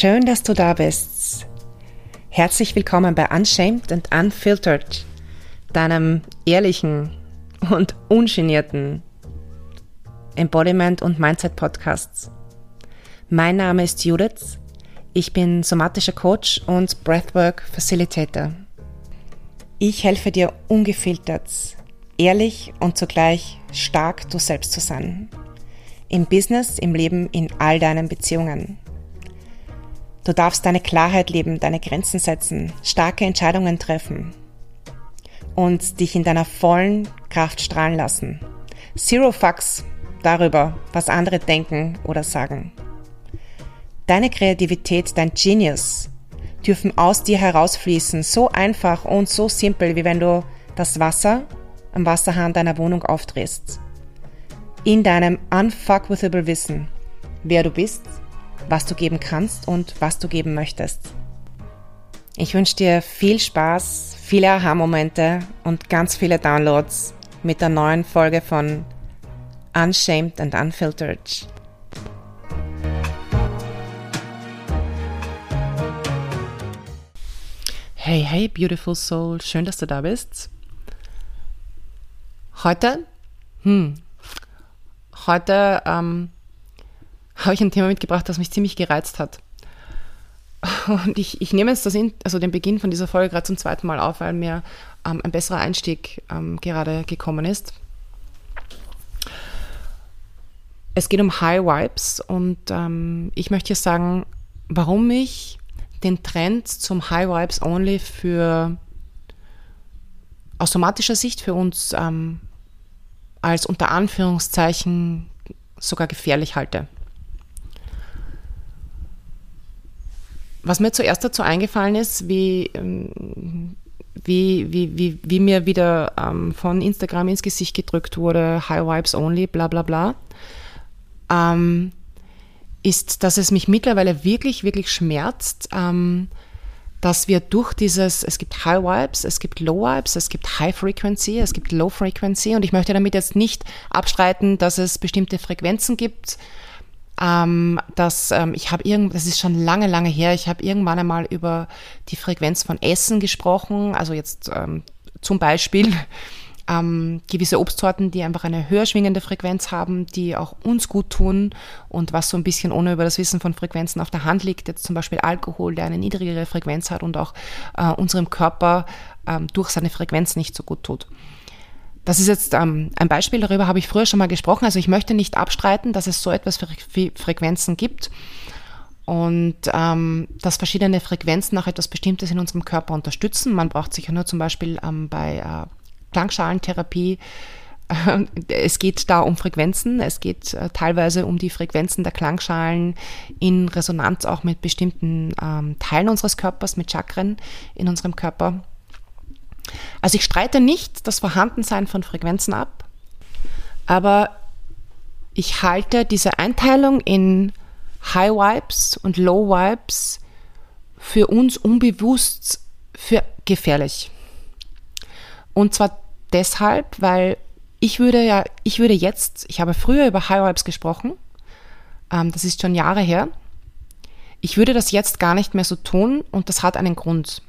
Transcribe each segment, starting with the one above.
Schön, dass du da bist. Herzlich willkommen bei Unshamed and Unfiltered, deinem ehrlichen und ungenierten Embodiment und Mindset Podcasts. Mein Name ist Judith. Ich bin somatischer Coach und Breathwork Facilitator. Ich helfe dir ungefiltert, ehrlich und zugleich stark du selbst zu sein. Im Business, im Leben, in all deinen Beziehungen. Du darfst deine Klarheit leben, deine Grenzen setzen, starke Entscheidungen treffen und dich in deiner vollen Kraft strahlen lassen. Zero Fucks darüber, was andere denken oder sagen. Deine Kreativität, dein Genius dürfen aus dir herausfließen, so einfach und so simpel, wie wenn du das Wasser am Wasserhahn deiner Wohnung aufdrehst. In deinem unfuckwithable Wissen, wer du bist, was du geben kannst und was du geben möchtest. Ich wünsche dir viel Spaß, viele Aha-Momente und ganz viele Downloads mit der neuen Folge von Unshamed and Unfiltered. Hey, hey, beautiful soul, schön, dass du da bist. Heute, hm, heute ähm, habe ich ein Thema mitgebracht, das mich ziemlich gereizt hat. Und ich, ich nehme jetzt das in, also den Beginn von dieser Folge gerade zum zweiten Mal auf, weil mir ähm, ein besserer Einstieg ähm, gerade gekommen ist. Es geht um High Vibes und ähm, ich möchte hier sagen, warum ich den Trend zum High Vibes Only für aus somatischer Sicht für uns ähm, als unter Anführungszeichen sogar gefährlich halte. Was mir zuerst dazu eingefallen ist, wie, ähm, wie, wie, wie, wie mir wieder ähm, von Instagram ins Gesicht gedrückt wurde, High Vibes Only, bla bla bla, ähm, ist, dass es mich mittlerweile wirklich, wirklich schmerzt, ähm, dass wir durch dieses, es gibt High Vibes, es gibt Low Vibes, es gibt High Frequency, es gibt Low Frequency und ich möchte damit jetzt nicht abstreiten, dass es bestimmte Frequenzen gibt, ähm, dass ähm, ich habe irgend, das ist schon lange, lange her, ich habe irgendwann einmal über die Frequenz von Essen gesprochen, also jetzt ähm, zum Beispiel ähm, gewisse Obstsorten, die einfach eine höher schwingende Frequenz haben, die auch uns gut tun und was so ein bisschen ohne über das Wissen von Frequenzen auf der Hand liegt, jetzt zum Beispiel Alkohol, der eine niedrigere Frequenz hat und auch äh, unserem Körper ähm, durch seine Frequenz nicht so gut tut. Das ist jetzt ähm, ein Beispiel, darüber habe ich früher schon mal gesprochen. Also ich möchte nicht abstreiten, dass es so etwas für Frequenzen gibt und ähm, dass verschiedene Frequenzen auch etwas Bestimmtes in unserem Körper unterstützen. Man braucht sich ja nur zum Beispiel ähm, bei äh, Klangschalentherapie äh, es geht da um Frequenzen, es geht äh, teilweise um die Frequenzen der Klangschalen in Resonanz auch mit bestimmten ähm, Teilen unseres Körpers, mit Chakren in unserem Körper. Also ich streite nicht das Vorhandensein von Frequenzen ab, aber ich halte diese Einteilung in High Vibes und Low Vibes für uns unbewusst für gefährlich. Und zwar deshalb, weil ich würde ja, ich würde jetzt, ich habe früher über High Vibes gesprochen, ähm, das ist schon Jahre her. Ich würde das jetzt gar nicht mehr so tun und das hat einen Grund.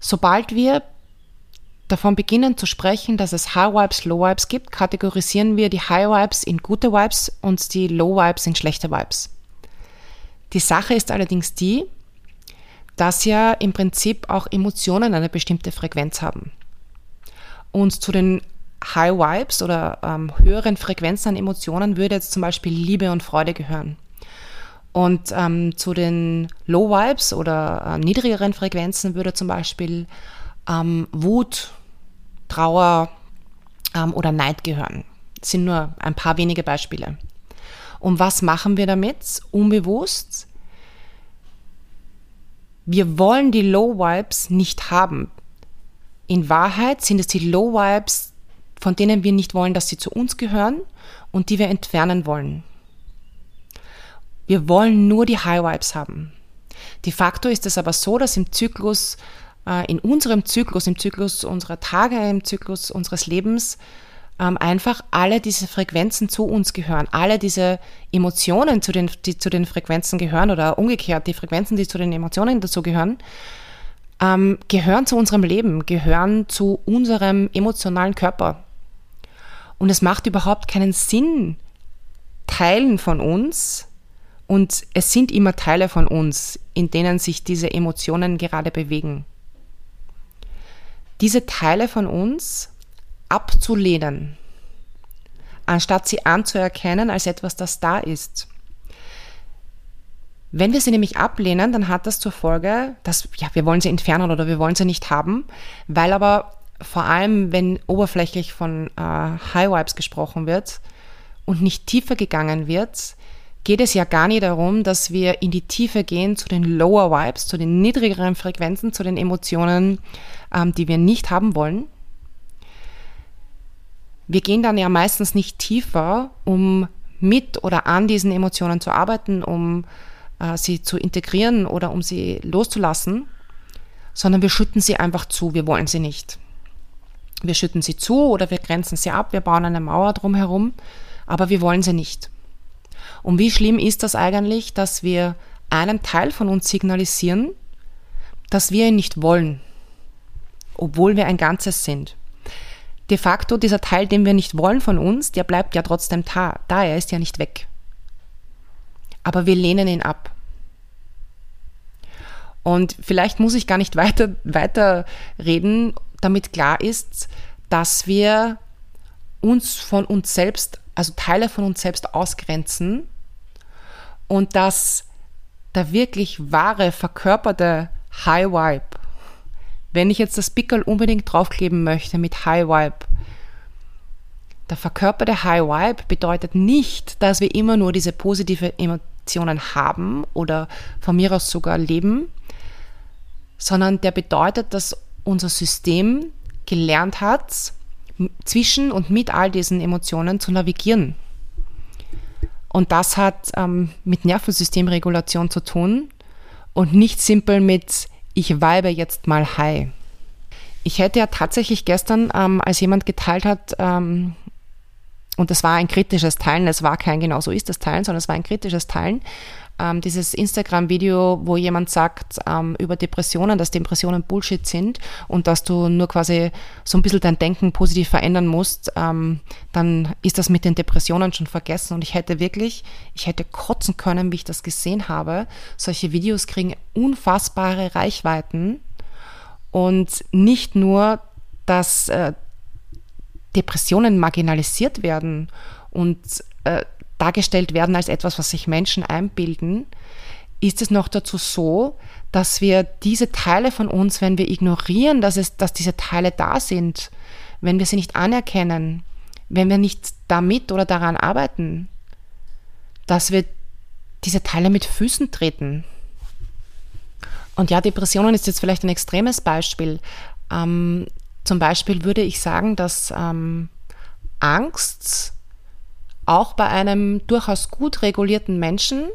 Sobald wir davon beginnen zu sprechen, dass es High Vibes, Low Vibes gibt, kategorisieren wir die High Vibes in gute Vibes und die Low Vibes in schlechte Vibes. Die Sache ist allerdings die, dass ja im Prinzip auch Emotionen eine bestimmte Frequenz haben. Und zu den High Vibes oder ähm, höheren Frequenzen an Emotionen würde jetzt zum Beispiel Liebe und Freude gehören. Und ähm, zu den Low Vibes oder äh, niedrigeren Frequenzen würde zum Beispiel ähm, Wut, Trauer ähm, oder Neid gehören. Das sind nur ein paar wenige Beispiele. Und was machen wir damit? Unbewusst. Wir wollen die Low Vibes nicht haben. In Wahrheit sind es die Low Vibes, von denen wir nicht wollen, dass sie zu uns gehören und die wir entfernen wollen. Wir wollen nur die High Vibes haben. De facto ist es aber so, dass im Zyklus, äh, in unserem Zyklus, im Zyklus unserer Tage, im Zyklus unseres Lebens, ähm, einfach alle diese Frequenzen zu uns gehören, alle diese Emotionen zu den, die zu den Frequenzen gehören oder umgekehrt die Frequenzen, die zu den Emotionen dazu gehören, ähm, gehören zu unserem Leben, gehören zu unserem emotionalen Körper. Und es macht überhaupt keinen Sinn, Teilen von uns, und es sind immer Teile von uns, in denen sich diese Emotionen gerade bewegen. Diese Teile von uns abzulehnen, anstatt sie anzuerkennen als etwas, das da ist. Wenn wir sie nämlich ablehnen, dann hat das zur Folge, dass ja, wir wollen sie entfernen oder wir wollen sie nicht haben, weil aber vor allem, wenn oberflächlich von äh, High Vibes gesprochen wird und nicht tiefer gegangen wird, geht es ja gar nicht darum, dass wir in die Tiefe gehen zu den Lower Vibes, zu den niedrigeren Frequenzen, zu den Emotionen, ähm, die wir nicht haben wollen. Wir gehen dann ja meistens nicht tiefer, um mit oder an diesen Emotionen zu arbeiten, um äh, sie zu integrieren oder um sie loszulassen, sondern wir schütten sie einfach zu, wir wollen sie nicht. Wir schütten sie zu oder wir grenzen sie ab, wir bauen eine Mauer drumherum, aber wir wollen sie nicht. Und wie schlimm ist das eigentlich, dass wir einen Teil von uns signalisieren, dass wir ihn nicht wollen, obwohl wir ein Ganzes sind. De facto, dieser Teil, den wir nicht wollen von uns, der bleibt ja trotzdem da, da er ist ja nicht weg. Aber wir lehnen ihn ab. Und vielleicht muss ich gar nicht weiter, weiter reden, damit klar ist, dass wir uns von uns selbst, also Teile von uns selbst ausgrenzen und dass der wirklich wahre, verkörperte High Vibe, wenn ich jetzt das Pickel unbedingt draufkleben möchte mit High Vibe, der verkörperte High Vibe bedeutet nicht, dass wir immer nur diese positive Emotionen haben oder von mir aus sogar leben, sondern der bedeutet, dass unser System gelernt hat, zwischen und mit all diesen Emotionen zu navigieren. Und das hat ähm, mit Nervensystemregulation zu tun und nicht simpel mit ich weibe jetzt mal high. Ich hätte ja tatsächlich gestern, ähm, als jemand geteilt hat, ähm, und das war ein kritisches Teilen, es war kein genau so ist das Teilen, sondern es war ein kritisches Teilen, ähm, dieses Instagram-Video, wo jemand sagt ähm, über Depressionen, dass Depressionen Bullshit sind und dass du nur quasi so ein bisschen dein Denken positiv verändern musst, ähm, dann ist das mit den Depressionen schon vergessen. Und ich hätte wirklich, ich hätte kotzen können, wie ich das gesehen habe. Solche Videos kriegen unfassbare Reichweiten und nicht nur, dass äh, Depressionen marginalisiert werden und äh, dargestellt werden als etwas, was sich Menschen einbilden, ist es noch dazu so, dass wir diese Teile von uns, wenn wir ignorieren, dass, es, dass diese Teile da sind, wenn wir sie nicht anerkennen, wenn wir nicht damit oder daran arbeiten, dass wir diese Teile mit Füßen treten. Und ja, Depressionen ist jetzt vielleicht ein extremes Beispiel. Ähm, zum Beispiel würde ich sagen, dass ähm, Angst auch bei einem durchaus gut regulierten Menschen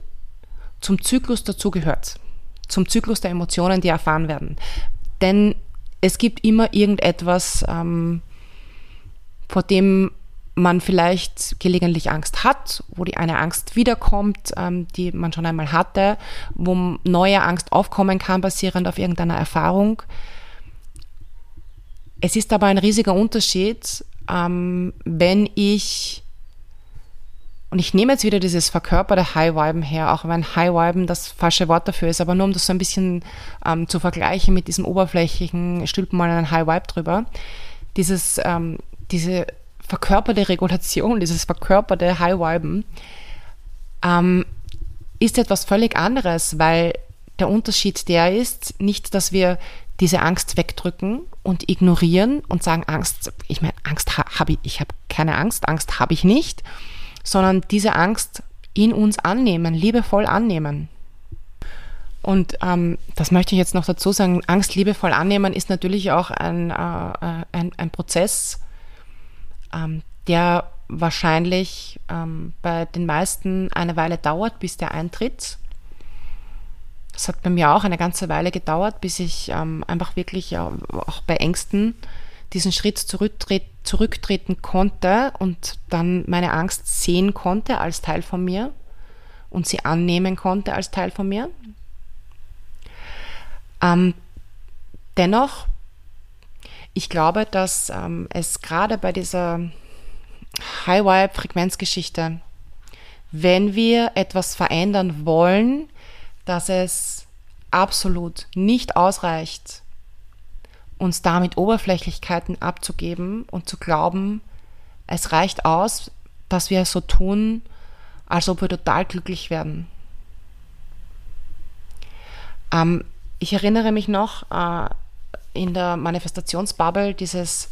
zum Zyklus dazugehört. Zum Zyklus der Emotionen, die erfahren werden. Denn es gibt immer irgendetwas, ähm, vor dem man vielleicht gelegentlich Angst hat, wo die eine Angst wiederkommt, ähm, die man schon einmal hatte, wo neue Angst aufkommen kann, basierend auf irgendeiner Erfahrung. Es ist aber ein riesiger Unterschied, ähm, wenn ich und ich nehme jetzt wieder dieses verkörperte High-Viben her, auch wenn High-Viben das falsche Wort dafür ist, aber nur um das so ein bisschen ähm, zu vergleichen mit diesem oberflächlichen, stülpen mal einen High-Vibe drüber. Dieses, ähm, diese verkörperte Regulation, dieses verkörperte High-Viben ähm, ist etwas völlig anderes, weil der Unterschied der ist, nicht, dass wir diese Angst wegdrücken und ignorieren und sagen, Angst, ich meine, Angst habe ich, ich habe keine Angst, Angst habe ich nicht, sondern diese Angst in uns annehmen, liebevoll annehmen. Und ähm, das möchte ich jetzt noch dazu sagen, Angst liebevoll annehmen ist natürlich auch ein, äh, äh, ein, ein, Prozess, ähm, der wahrscheinlich ähm, bei den meisten eine Weile dauert, bis der eintritt. Es hat bei mir auch eine ganze Weile gedauert, bis ich ähm, einfach wirklich ja, auch bei Ängsten diesen Schritt zurücktreten konnte und dann meine Angst sehen konnte als Teil von mir und sie annehmen konnte als Teil von mir. Ähm, dennoch, ich glaube, dass ähm, es gerade bei dieser High-Vibe-Frequenzgeschichte, wenn wir etwas verändern wollen, dass es absolut nicht ausreicht, uns damit Oberflächlichkeiten abzugeben und zu glauben, es reicht aus, dass wir so tun, als ob wir total glücklich werden. Ähm, ich erinnere mich noch äh, in der Manifestationsbubble dieses,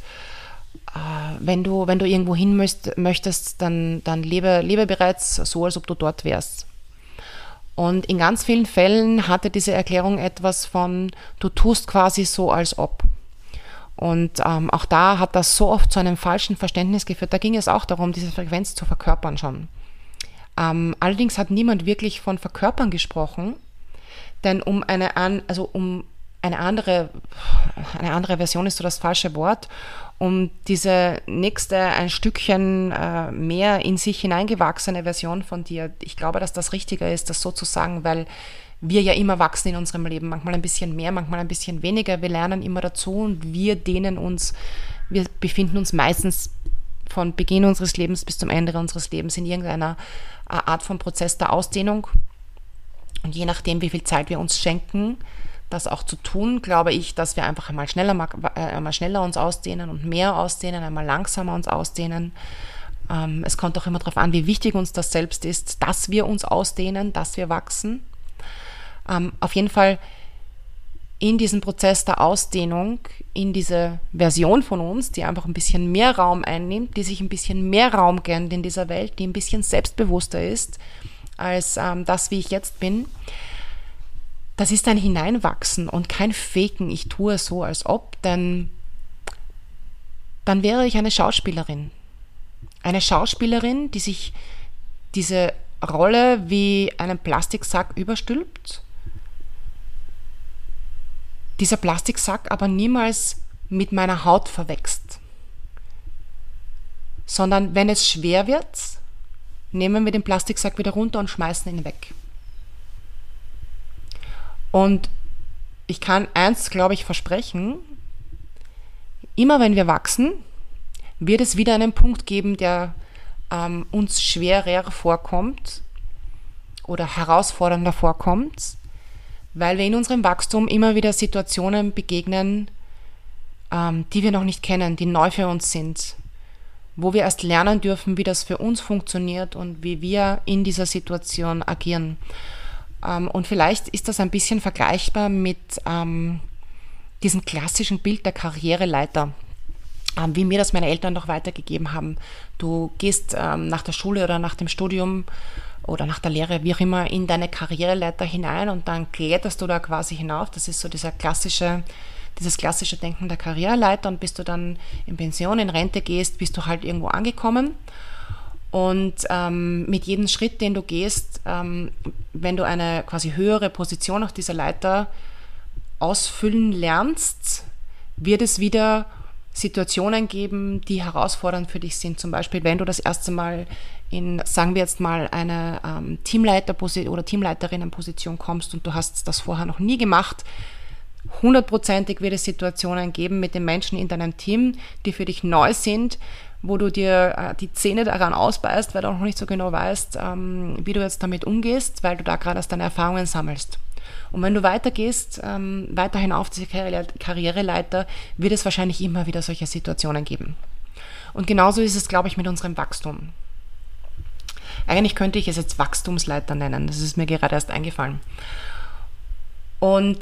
äh, wenn, du, wenn du irgendwo hin möchtest, dann, dann lebe, lebe bereits so, als ob du dort wärst. Und in ganz vielen Fällen hatte diese Erklärung etwas von, du tust quasi so, als ob. Und ähm, auch da hat das so oft zu einem falschen Verständnis geführt. Da ging es auch darum, diese Frequenz zu verkörpern schon. Ähm, allerdings hat niemand wirklich von Verkörpern gesprochen, denn um eine, an, also um eine andere, eine andere Version ist so das falsche Wort, um diese nächste ein Stückchen äh, mehr in sich hineingewachsene Version von dir. Ich glaube, dass das richtiger ist, das so zu sagen, weil wir ja immer wachsen in unserem Leben, manchmal ein bisschen mehr, manchmal ein bisschen weniger. Wir lernen immer dazu und wir dehnen uns, wir befinden uns meistens von Beginn unseres Lebens bis zum Ende unseres Lebens in irgendeiner äh, Art von Prozess der Ausdehnung. Und je nachdem, wie viel Zeit wir uns schenken, das auch zu tun, glaube ich, dass wir einfach einmal schneller, äh, einmal schneller uns ausdehnen und mehr ausdehnen, einmal langsamer uns ausdehnen. Ähm, es kommt auch immer darauf an, wie wichtig uns das selbst ist, dass wir uns ausdehnen, dass wir wachsen. Ähm, auf jeden Fall in diesem Prozess der Ausdehnung, in diese Version von uns, die einfach ein bisschen mehr Raum einnimmt, die sich ein bisschen mehr Raum gönnt in dieser Welt, die ein bisschen selbstbewusster ist als ähm, das, wie ich jetzt bin, das ist ein Hineinwachsen und kein Faken, ich tue so, als ob, denn dann wäre ich eine Schauspielerin. Eine Schauspielerin, die sich diese Rolle wie einen Plastiksack überstülpt. Dieser Plastiksack aber niemals mit meiner Haut verwächst. Sondern wenn es schwer wird, nehmen wir den Plastiksack wieder runter und schmeißen ihn weg. Und ich kann eins, glaube ich, versprechen, immer wenn wir wachsen, wird es wieder einen Punkt geben, der ähm, uns schwerer vorkommt oder herausfordernder vorkommt, weil wir in unserem Wachstum immer wieder Situationen begegnen, ähm, die wir noch nicht kennen, die neu für uns sind, wo wir erst lernen dürfen, wie das für uns funktioniert und wie wir in dieser Situation agieren. Ähm, und vielleicht ist das ein bisschen vergleichbar mit ähm, diesem klassischen Bild der Karriereleiter, ähm, wie mir das meine Eltern noch weitergegeben haben. Du gehst ähm, nach der Schule oder nach dem Studium oder nach der Lehre, wie auch immer, in deine Karriereleiter hinein und dann kletterst du da quasi hinauf. Das ist so dieser klassische, dieses klassische Denken der Karriereleiter und bis du dann in Pension, in Rente gehst, bist du halt irgendwo angekommen. Und ähm, mit jedem Schritt, den du gehst, ähm, wenn du eine quasi höhere Position auf dieser Leiter ausfüllen lernst, wird es wieder Situationen geben, die herausfordernd für dich sind. Zum Beispiel, wenn du das erste Mal in, sagen wir jetzt mal, eine ähm, Teamleiter- oder Teamleiterinnenposition kommst und du hast das vorher noch nie gemacht, hundertprozentig wird es Situationen geben mit den Menschen in deinem Team, die für dich neu sind, wo du dir äh, die Zähne daran ausbeißt, weil du noch nicht so genau weißt, ähm, wie du jetzt damit umgehst, weil du da gerade erst deine Erfahrungen sammelst. Und wenn du weitergehst, ähm, weiterhin auf diese Karriereleiter, wird es wahrscheinlich immer wieder solche Situationen geben. Und genauso ist es, glaube ich, mit unserem Wachstum. Eigentlich könnte ich es jetzt Wachstumsleiter nennen. Das ist mir gerade erst eingefallen. Und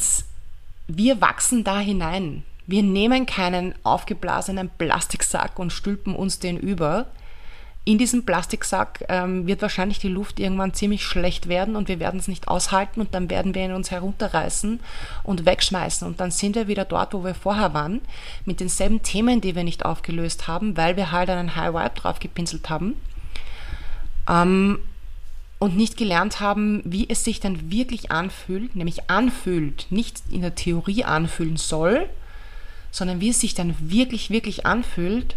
wir wachsen da hinein. Wir nehmen keinen aufgeblasenen Plastiksack und stülpen uns den über. In diesem Plastiksack ähm, wird wahrscheinlich die Luft irgendwann ziemlich schlecht werden und wir werden es nicht aushalten und dann werden wir ihn uns herunterreißen und wegschmeißen und dann sind wir wieder dort, wo wir vorher waren, mit denselben Themen, die wir nicht aufgelöst haben, weil wir halt einen High Vibe drauf gepinselt haben. Ähm, und nicht gelernt haben, wie es sich dann wirklich anfühlt, nämlich anfühlt, nicht in der Theorie anfühlen soll, sondern wie es sich dann wirklich, wirklich anfühlt,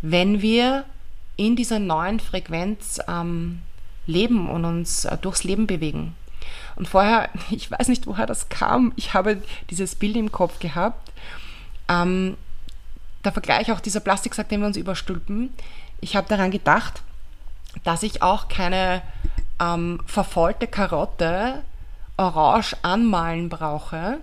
wenn wir in dieser neuen Frequenz ähm, leben und uns äh, durchs Leben bewegen. Und vorher, ich weiß nicht, woher das kam, ich habe dieses Bild im Kopf gehabt. Ähm, der Vergleich auch dieser Plastiksack, den wir uns überstülpen. Ich habe daran gedacht, dass ich auch keine ähm, verfaulte Karotte orange anmalen brauche,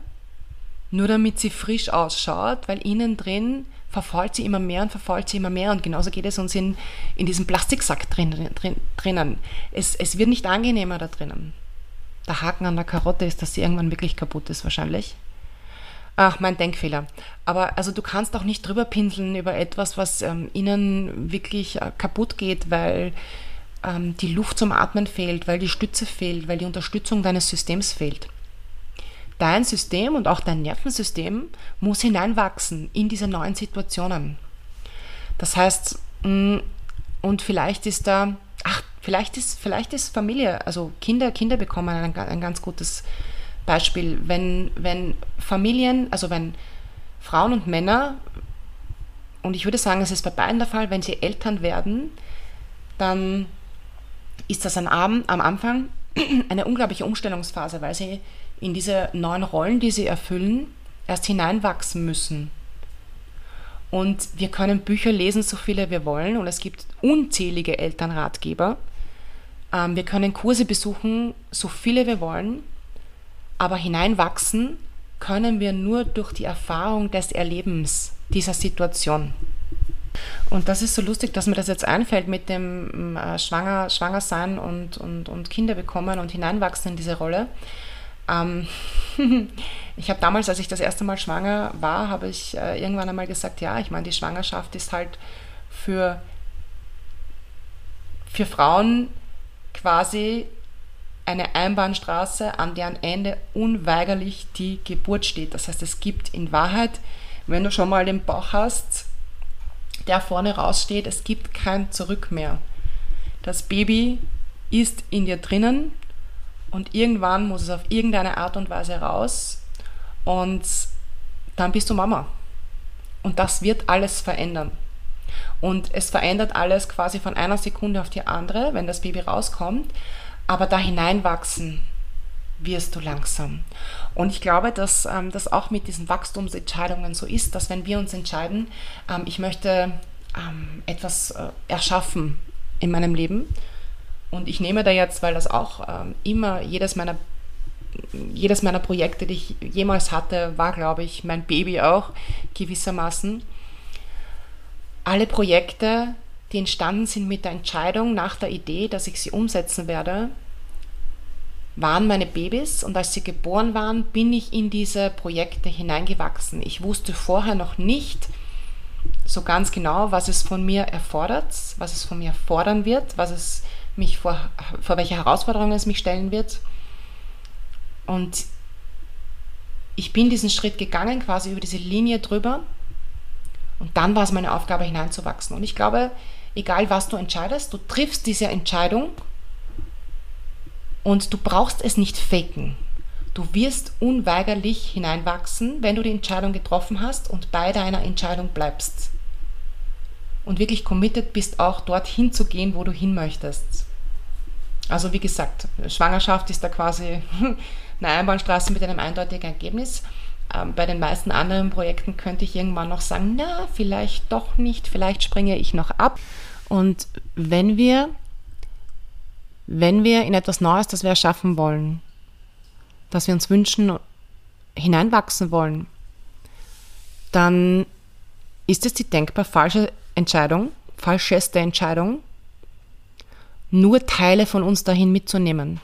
nur damit sie frisch ausschaut, weil innen drin verfault sie immer mehr und verfault sie immer mehr. Und genauso geht es uns in, in diesem Plastiksack drin, drin, drinnen. Es, es wird nicht angenehmer da drinnen. Der Haken an der Karotte ist, dass sie irgendwann wirklich kaputt ist, wahrscheinlich. Ach, mein Denkfehler. Aber also du kannst auch nicht drüber pinseln über etwas, was ähm, innen wirklich äh, kaputt geht, weil ähm, die Luft zum Atmen fehlt, weil die Stütze fehlt, weil die Unterstützung deines Systems fehlt. Dein System und auch dein Nervensystem muss hineinwachsen in diese neuen Situationen. Das heißt, mm, und vielleicht ist da, ach, vielleicht ist, vielleicht ist Familie, also Kinder, Kinder bekommen ein, ein ganz gutes Beispiel. Wenn, wenn Familien, also wenn Frauen und Männer, und ich würde sagen, es ist bei beiden der Fall, wenn sie Eltern werden, dann ist das am, am Anfang eine unglaubliche Umstellungsphase, weil sie in diese neuen Rollen, die sie erfüllen, erst hineinwachsen müssen. Und wir können Bücher lesen, so viele wir wollen, und es gibt unzählige Elternratgeber. Ähm, wir können Kurse besuchen, so viele wir wollen, aber hineinwachsen können wir nur durch die Erfahrung des Erlebens dieser Situation. Und das ist so lustig, dass mir das jetzt einfällt mit dem äh, Schwanger, Schwanger sein und, und, und Kinder bekommen und hineinwachsen in diese Rolle. Ähm, ich habe damals, als ich das erste Mal schwanger war, habe ich äh, irgendwann einmal gesagt, ja, ich meine, die Schwangerschaft ist halt für, für Frauen quasi eine Einbahnstraße, an deren Ende unweigerlich die Geburt steht. Das heißt, es gibt in Wahrheit, wenn du schon mal den Bauch hast, der vorne raussteht, es gibt kein Zurück mehr. Das Baby ist in dir drinnen und irgendwann muss es auf irgendeine Art und Weise raus und dann bist du Mama. Und das wird alles verändern. Und es verändert alles quasi von einer Sekunde auf die andere, wenn das Baby rauskommt. Aber da hineinwachsen wirst du langsam. Und ich glaube, dass ähm, das auch mit diesen Wachstumsentscheidungen so ist, dass wenn wir uns entscheiden, ähm, ich möchte ähm, etwas äh, erschaffen in meinem Leben, und ich nehme da jetzt, weil das auch ähm, immer jedes meiner jedes meiner Projekte, die ich jemals hatte, war, glaube ich, mein Baby auch gewissermaßen. Alle Projekte, die entstanden sind mit der Entscheidung nach der Idee, dass ich sie umsetzen werde, waren meine Babys und als sie geboren waren, bin ich in diese Projekte hineingewachsen. Ich wusste vorher noch nicht so ganz genau, was es von mir erfordert, was es von mir fordern wird, was es mich vor, vor welche Herausforderungen es mich stellen wird. Und ich bin diesen Schritt gegangen, quasi über diese Linie drüber. Und dann war es meine Aufgabe, hineinzuwachsen. Und ich glaube, egal was du entscheidest, du triffst diese Entscheidung und du brauchst es nicht faken. Du wirst unweigerlich hineinwachsen, wenn du die Entscheidung getroffen hast und bei deiner Entscheidung bleibst. Und wirklich committed bist, auch dorthin zu gehen, wo du hin möchtest. Also wie gesagt, Schwangerschaft ist da quasi eine Einbahnstraße mit einem eindeutigen Ergebnis. Ähm, bei den meisten anderen Projekten könnte ich irgendwann noch sagen, na, vielleicht doch nicht, vielleicht springe ich noch ab. Und wenn wir wenn wir in etwas Neues, das wir erschaffen wollen, das wir uns wünschen, hineinwachsen wollen, dann ist es die denkbar falsche Entscheidung, falscheste Entscheidung, nur Teile von uns dahin mitzunehmen.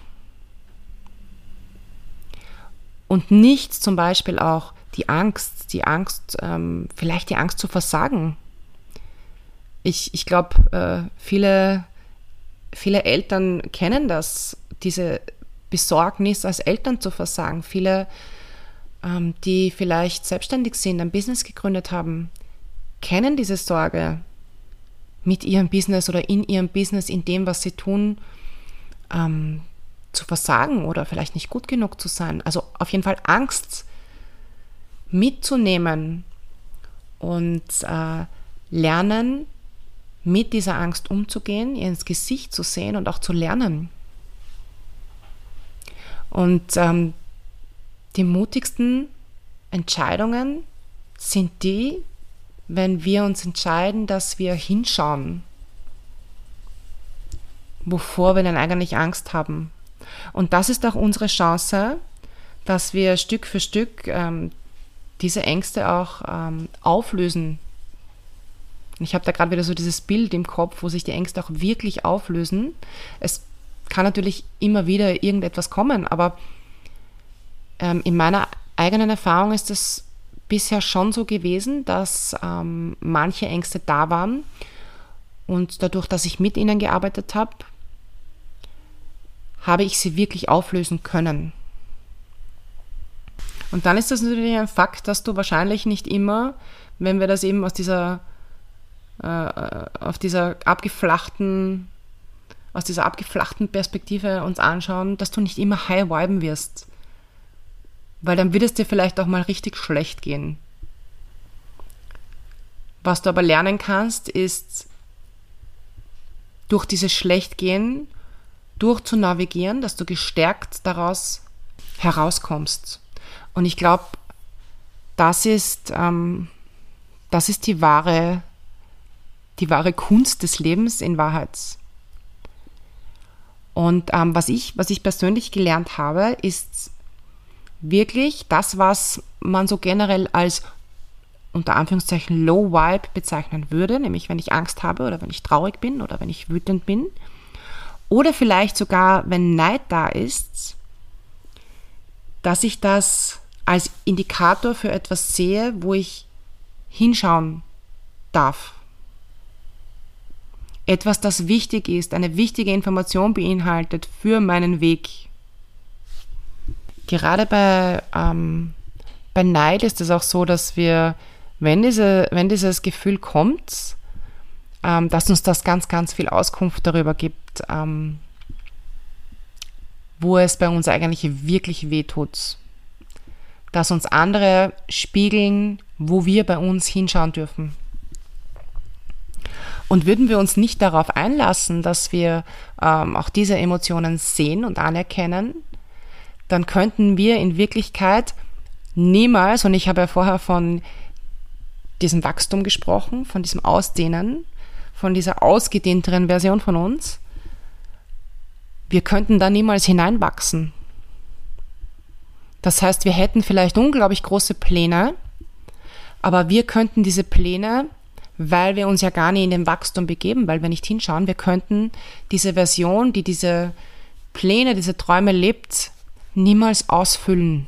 Und nicht zum Beispiel auch die Angst, die Angst, ähm, vielleicht die Angst zu versagen. Ich, ich glaube, äh, viele viele Eltern kennen das, diese Besorgnis als Eltern zu versagen. Viele, ähm, die vielleicht selbstständig sind, ein Business gegründet haben, kennen diese Sorge mit ihrem Business oder in ihrem Business, in dem, was sie tun, ähm, zu versagen oder vielleicht nicht gut genug zu sein. Also auf jeden Fall Angst mitzunehmen und äh, lernen, mit dieser Angst umzugehen, ihr ins Gesicht zu sehen und auch zu lernen. Und ähm, die mutigsten Entscheidungen sind die, wenn wir uns entscheiden, dass wir hinschauen, wovor wir denn eigentlich Angst haben. Und das ist auch unsere Chance, dass wir Stück für Stück ähm, diese Ängste auch ähm, auflösen. Ich habe da gerade wieder so dieses Bild im Kopf, wo sich die Ängste auch wirklich auflösen. Es kann natürlich immer wieder irgendetwas kommen, aber ähm, in meiner eigenen Erfahrung ist es bisher schon so gewesen, dass ähm, manche Ängste da waren und dadurch, dass ich mit ihnen gearbeitet habe, habe ich sie wirklich auflösen können. Und dann ist das natürlich ein Fakt, dass du wahrscheinlich nicht immer, wenn wir das eben aus dieser, äh, auf dieser abgeflachten, aus dieser abgeflachten Perspektive uns anschauen, dass du nicht immer high viben wirst. Weil dann wird es dir vielleicht auch mal richtig schlecht gehen. Was du aber lernen kannst, ist durch dieses Schlechtgehen durchzunavigieren, dass du gestärkt daraus herauskommst. Und ich glaube, das ist, ähm, das ist die wahre, die wahre Kunst des Lebens in Wahrheit. Und ähm, was, ich, was ich persönlich gelernt habe, ist wirklich das, was man so generell als unter Anführungszeichen Low Vibe bezeichnen würde, nämlich wenn ich Angst habe oder wenn ich traurig bin oder wenn ich wütend bin oder vielleicht sogar wenn Neid da ist, dass ich das als Indikator für etwas sehe, wo ich hinschauen darf. Etwas, das wichtig ist, eine wichtige Information beinhaltet für meinen Weg. Gerade bei, ähm, bei Neid ist es auch so, dass wir, wenn, diese, wenn dieses Gefühl kommt, ähm, dass uns das ganz, ganz viel Auskunft darüber gibt, ähm, wo es bei uns eigentlich wirklich wehtut dass uns andere spiegeln, wo wir bei uns hinschauen dürfen. Und würden wir uns nicht darauf einlassen, dass wir ähm, auch diese Emotionen sehen und anerkennen, dann könnten wir in Wirklichkeit niemals, und ich habe ja vorher von diesem Wachstum gesprochen, von diesem Ausdehnen, von dieser ausgedehnteren Version von uns, wir könnten da niemals hineinwachsen. Das heißt, wir hätten vielleicht unglaublich große Pläne, aber wir könnten diese Pläne, weil wir uns ja gar nicht in den Wachstum begeben, weil wir nicht hinschauen, wir könnten diese Version, die diese Pläne, diese Träume lebt, niemals ausfüllen.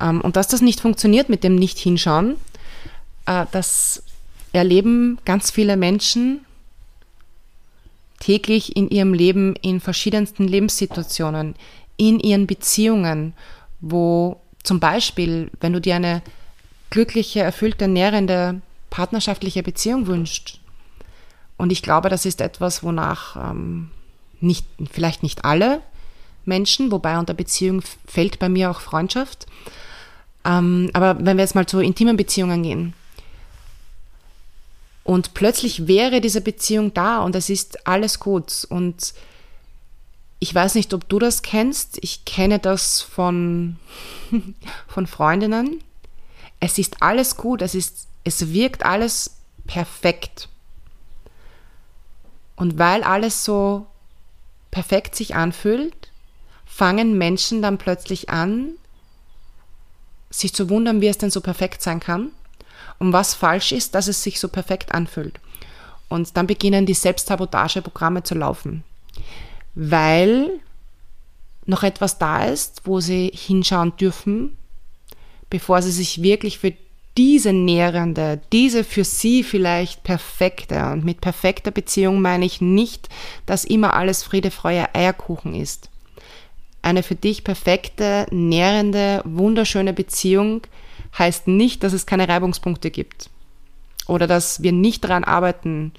Ähm, und dass das nicht funktioniert mit dem Nicht-Hinschauen, äh, das erleben ganz viele Menschen täglich in ihrem Leben in verschiedensten Lebenssituationen, in ihren Beziehungen, wo zum Beispiel, wenn du dir eine glückliche, erfüllte, nährende partnerschaftliche Beziehung wünschst, und ich glaube, das ist etwas, wonach ähm, nicht, vielleicht nicht alle Menschen, wobei unter Beziehung fällt bei mir auch Freundschaft. Ähm, aber wenn wir jetzt mal zu intimen Beziehungen gehen, und plötzlich wäre diese Beziehung da und es ist alles gut und ich weiß nicht, ob du das kennst. Ich kenne das von, von Freundinnen. Es ist alles gut, es, ist, es wirkt alles perfekt. Und weil alles so perfekt sich anfühlt, fangen Menschen dann plötzlich an, sich zu wundern, wie es denn so perfekt sein kann und was falsch ist, dass es sich so perfekt anfühlt. Und dann beginnen die Selbstsabotageprogramme zu laufen weil noch etwas da ist, wo sie hinschauen dürfen, bevor sie sich wirklich für diese nährende, diese für sie vielleicht perfekte, und mit perfekter Beziehung meine ich nicht, dass immer alles Friede, Freude, Eierkuchen ist. Eine für dich perfekte, nährende, wunderschöne Beziehung heißt nicht, dass es keine Reibungspunkte gibt. Oder dass wir nicht daran arbeiten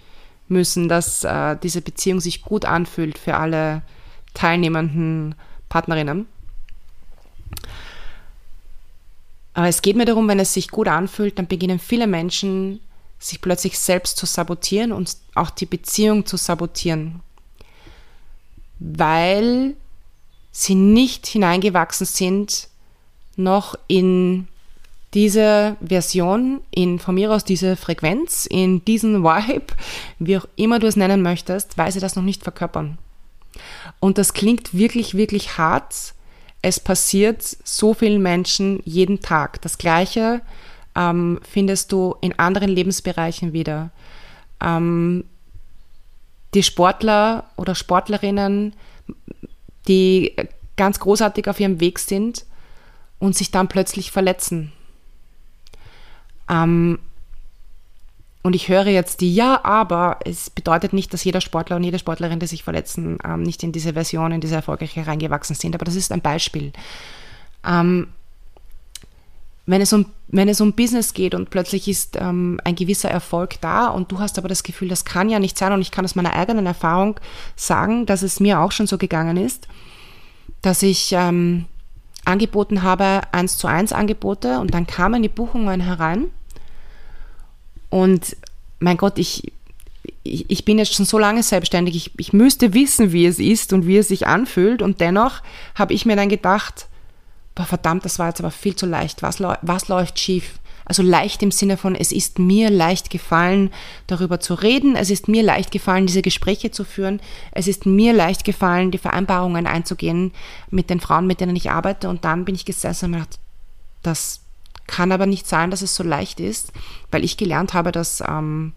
müssen, dass äh, diese Beziehung sich gut anfühlt für alle teilnehmenden Partnerinnen. Aber es geht mir darum, wenn es sich gut anfühlt, dann beginnen viele Menschen sich plötzlich selbst zu sabotieren und auch die Beziehung zu sabotieren, weil sie nicht hineingewachsen sind noch in diese Version, in von mir aus diese Frequenz, in diesen Vibe, wie auch immer du es nennen möchtest, weil sie das noch nicht verkörpern. Und das klingt wirklich, wirklich hart. Es passiert so vielen Menschen jeden Tag. Das Gleiche ähm, findest du in anderen Lebensbereichen wieder. Ähm, die Sportler oder Sportlerinnen, die ganz großartig auf ihrem Weg sind und sich dann plötzlich verletzen ähm, und ich höre jetzt die, ja, aber es bedeutet nicht, dass jeder Sportler und jede Sportlerin, die sich verletzen, ähm, nicht in diese Version, in diese erfolgreiche reingewachsen sind. Aber das ist ein Beispiel. Ähm, wenn es, um, wenn es um Business geht und plötzlich ist ähm, ein gewisser Erfolg da und du hast aber das Gefühl, das kann ja nicht sein und ich kann aus meiner eigenen Erfahrung sagen, dass es mir auch schon so gegangen ist, dass ich ähm, angeboten habe, eins zu eins Angebote und dann kamen die Buchungen herein. Und mein Gott, ich, ich, ich bin jetzt schon so lange selbstständig, ich, ich müsste wissen, wie es ist und wie es sich anfühlt. Und dennoch habe ich mir dann gedacht, boah, verdammt, das war jetzt aber viel zu leicht. Was, was läuft schief? Also leicht im Sinne von, es ist mir leicht gefallen, darüber zu reden. Es ist mir leicht gefallen, diese Gespräche zu führen. Es ist mir leicht gefallen, die Vereinbarungen einzugehen mit den Frauen, mit denen ich arbeite. Und dann bin ich gesessen und gedacht, das kann aber nicht sein, dass es so leicht ist, weil ich gelernt habe, dass, ähm,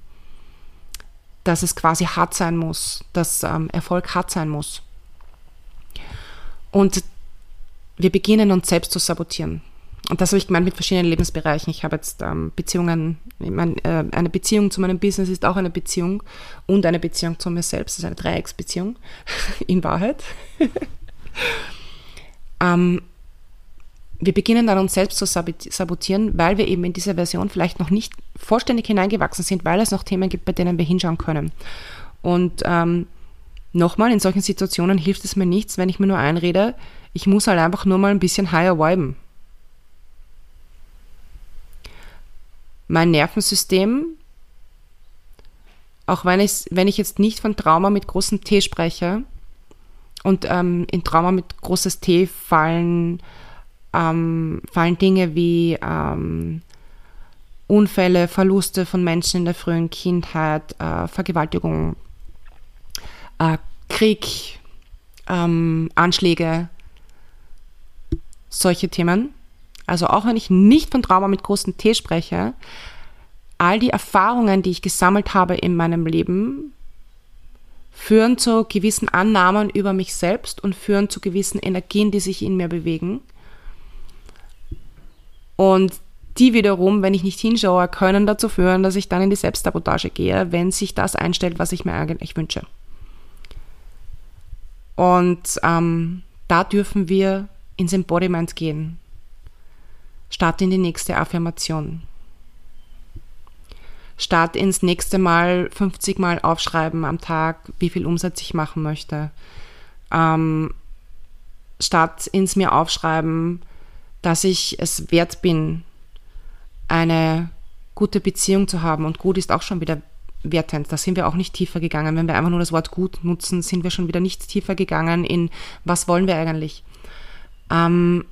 dass es quasi hart sein muss, dass ähm, Erfolg hart sein muss. Und wir beginnen uns selbst zu sabotieren und das habe ich gemeint mit verschiedenen Lebensbereichen. Ich habe jetzt ähm, Beziehungen, ich meine, äh, eine Beziehung zu meinem Business ist auch eine Beziehung und eine Beziehung zu mir selbst, das ist eine Dreiecksbeziehung, in Wahrheit. ähm, wir beginnen dann uns selbst zu sabotieren, weil wir eben in dieser Version vielleicht noch nicht vollständig hineingewachsen sind, weil es noch Themen gibt, bei denen wir hinschauen können. Und ähm, nochmal, in solchen Situationen hilft es mir nichts, wenn ich mir nur einrede, ich muss halt einfach nur mal ein bisschen higher viben. Mein Nervensystem, auch wenn ich, wenn ich jetzt nicht von Trauma mit großem T spreche, und ähm, in Trauma mit großes T fallen, ähm, fallen Dinge wie ähm, Unfälle, Verluste von Menschen in der frühen Kindheit, äh, Vergewaltigung, äh, Krieg, ähm, Anschläge, solche Themen. Also auch wenn ich nicht von Trauma mit großem T spreche, all die Erfahrungen, die ich gesammelt habe in meinem Leben, führen zu gewissen Annahmen über mich selbst und führen zu gewissen Energien, die sich in mir bewegen. Und die wiederum, wenn ich nicht hinschaue, können dazu führen, dass ich dann in die Selbstsabotage gehe, wenn sich das einstellt, was ich mir eigentlich wünsche. Und ähm, da dürfen wir ins Embodiment gehen. Start in die nächste Affirmation. Start ins nächste Mal 50 Mal aufschreiben am Tag, wie viel Umsatz ich machen möchte. Ähm, Start ins mir aufschreiben, dass ich es wert bin, eine gute Beziehung zu haben. Und gut ist auch schon wieder wertend. Da sind wir auch nicht tiefer gegangen. Wenn wir einfach nur das Wort gut nutzen, sind wir schon wieder nicht tiefer gegangen in, was wollen wir eigentlich. Ähm,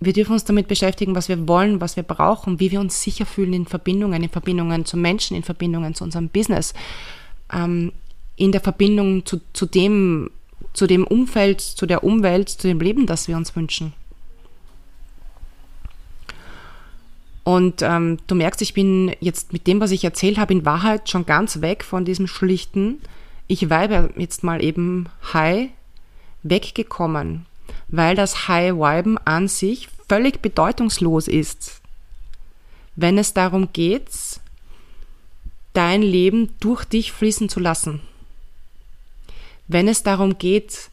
wir dürfen uns damit beschäftigen, was wir wollen, was wir brauchen, wie wir uns sicher fühlen in Verbindungen, in Verbindungen zu Menschen, in Verbindungen zu unserem Business, ähm, in der Verbindung zu, zu, dem, zu dem Umfeld, zu der Umwelt, zu dem Leben, das wir uns wünschen. Und ähm, du merkst, ich bin jetzt mit dem, was ich erzählt habe, in Wahrheit schon ganz weg von diesem schlichten, ich weibe jetzt mal eben High weggekommen weil das High Viben an sich völlig bedeutungslos ist, wenn es darum geht, dein Leben durch dich fließen zu lassen. Wenn es darum geht,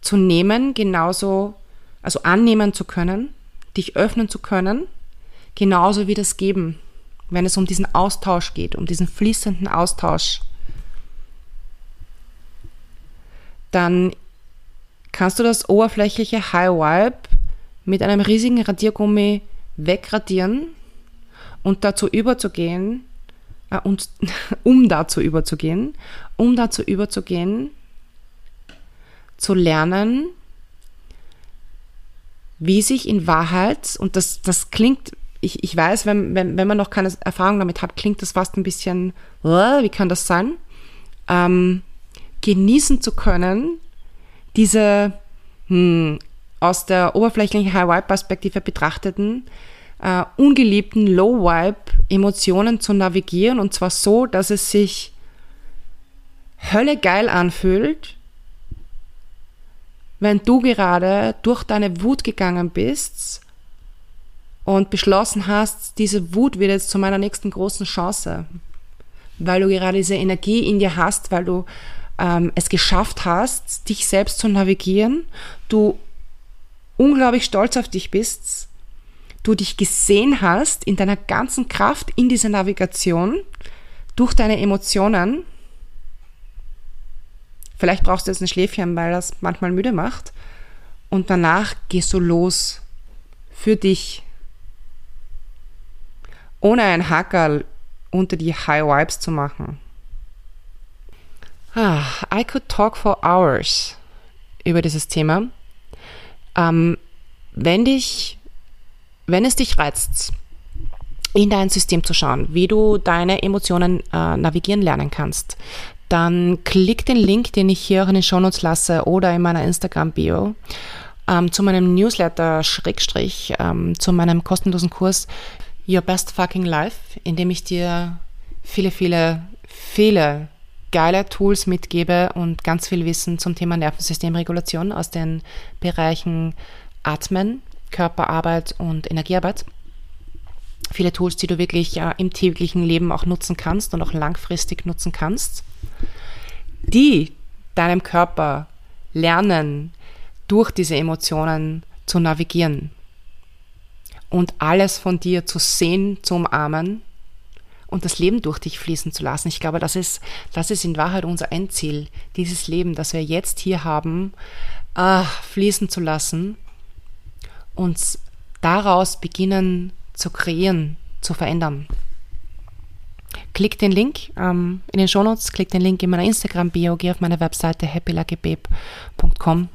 zu nehmen, genauso, also annehmen zu können, dich öffnen zu können, genauso wie das Geben, wenn es um diesen Austausch geht, um diesen fließenden Austausch, dann kannst du das oberflächliche High Vibe mit einem riesigen Radiergummi wegradieren und dazu überzugehen, äh, und, um dazu überzugehen, um dazu überzugehen, zu lernen, wie sich in Wahrheit, und das, das klingt, ich, ich weiß, wenn, wenn, wenn man noch keine Erfahrung damit hat, klingt das fast ein bisschen, wie kann das sein? Ähm, genießen zu können, diese hm, aus der oberflächlichen High-Vibe-Perspektive betrachteten, äh, ungeliebten Low-Vibe-Emotionen zu navigieren. Und zwar so, dass es sich Hölle geil anfühlt, wenn du gerade durch deine Wut gegangen bist und beschlossen hast, diese Wut wird jetzt zu meiner nächsten großen Chance, weil du gerade diese Energie in dir hast, weil du ähm, es geschafft hast, dich selbst zu navigieren, du unglaublich stolz auf dich bist, du dich gesehen hast in deiner ganzen Kraft in dieser Navigation durch deine Emotionen Vielleicht brauchst du jetzt ein Schläfchen, weil das manchmal müde macht. Und danach gehst du los für dich. Ohne ein Hackerl unter die High Vibes zu machen. Ah, I could talk for hours über dieses Thema. Ähm, wenn dich, wenn es dich reizt, in dein System zu schauen, wie du deine Emotionen äh, navigieren lernen kannst, dann klick den Link, den ich hier auch in den Shownotes lasse oder in meiner Instagram-Bio ähm, zu meinem Newsletter Schrägstrich, ähm, zu meinem kostenlosen Kurs Your Best Fucking Life, in dem ich dir viele, viele, viele geile Tools mitgebe und ganz viel Wissen zum Thema Nervensystemregulation aus den Bereichen Atmen, Körperarbeit und Energiearbeit. Viele Tools, die du wirklich ja, im täglichen Leben auch nutzen kannst und auch langfristig nutzen kannst die deinem Körper lernen, durch diese Emotionen zu navigieren und alles von dir zu sehen, zu umarmen und das Leben durch dich fließen zu lassen. Ich glaube, das ist, das ist in Wahrheit unser Endziel, dieses Leben, das wir jetzt hier haben, äh, fließen zu lassen, uns daraus beginnen zu kreieren, zu verändern. Klick den Link ähm, in den Shownotes, klick den Link in meiner Instagram-Bio, geh auf meine Webseite happyluckybabe.com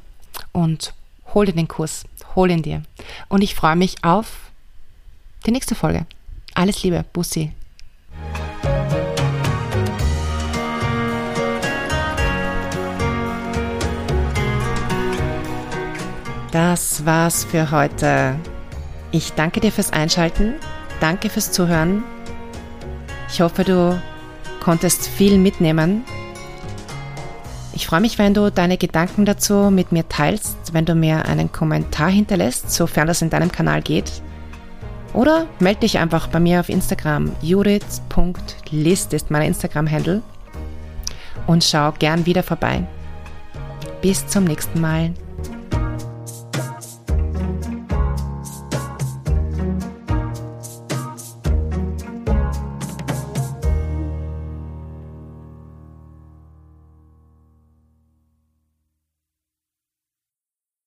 und hol dir den Kurs, hol ihn dir. Und ich freue mich auf die nächste Folge. Alles Liebe, Bussi. Das war's für heute. Ich danke dir fürs Einschalten, danke fürs Zuhören ich hoffe, du konntest viel mitnehmen. Ich freue mich, wenn du deine Gedanken dazu mit mir teilst, wenn du mir einen Kommentar hinterlässt, sofern das in deinem Kanal geht. Oder melde dich einfach bei mir auf Instagram. Judith.list ist mein Instagram-Handle. Und schau gern wieder vorbei. Bis zum nächsten Mal.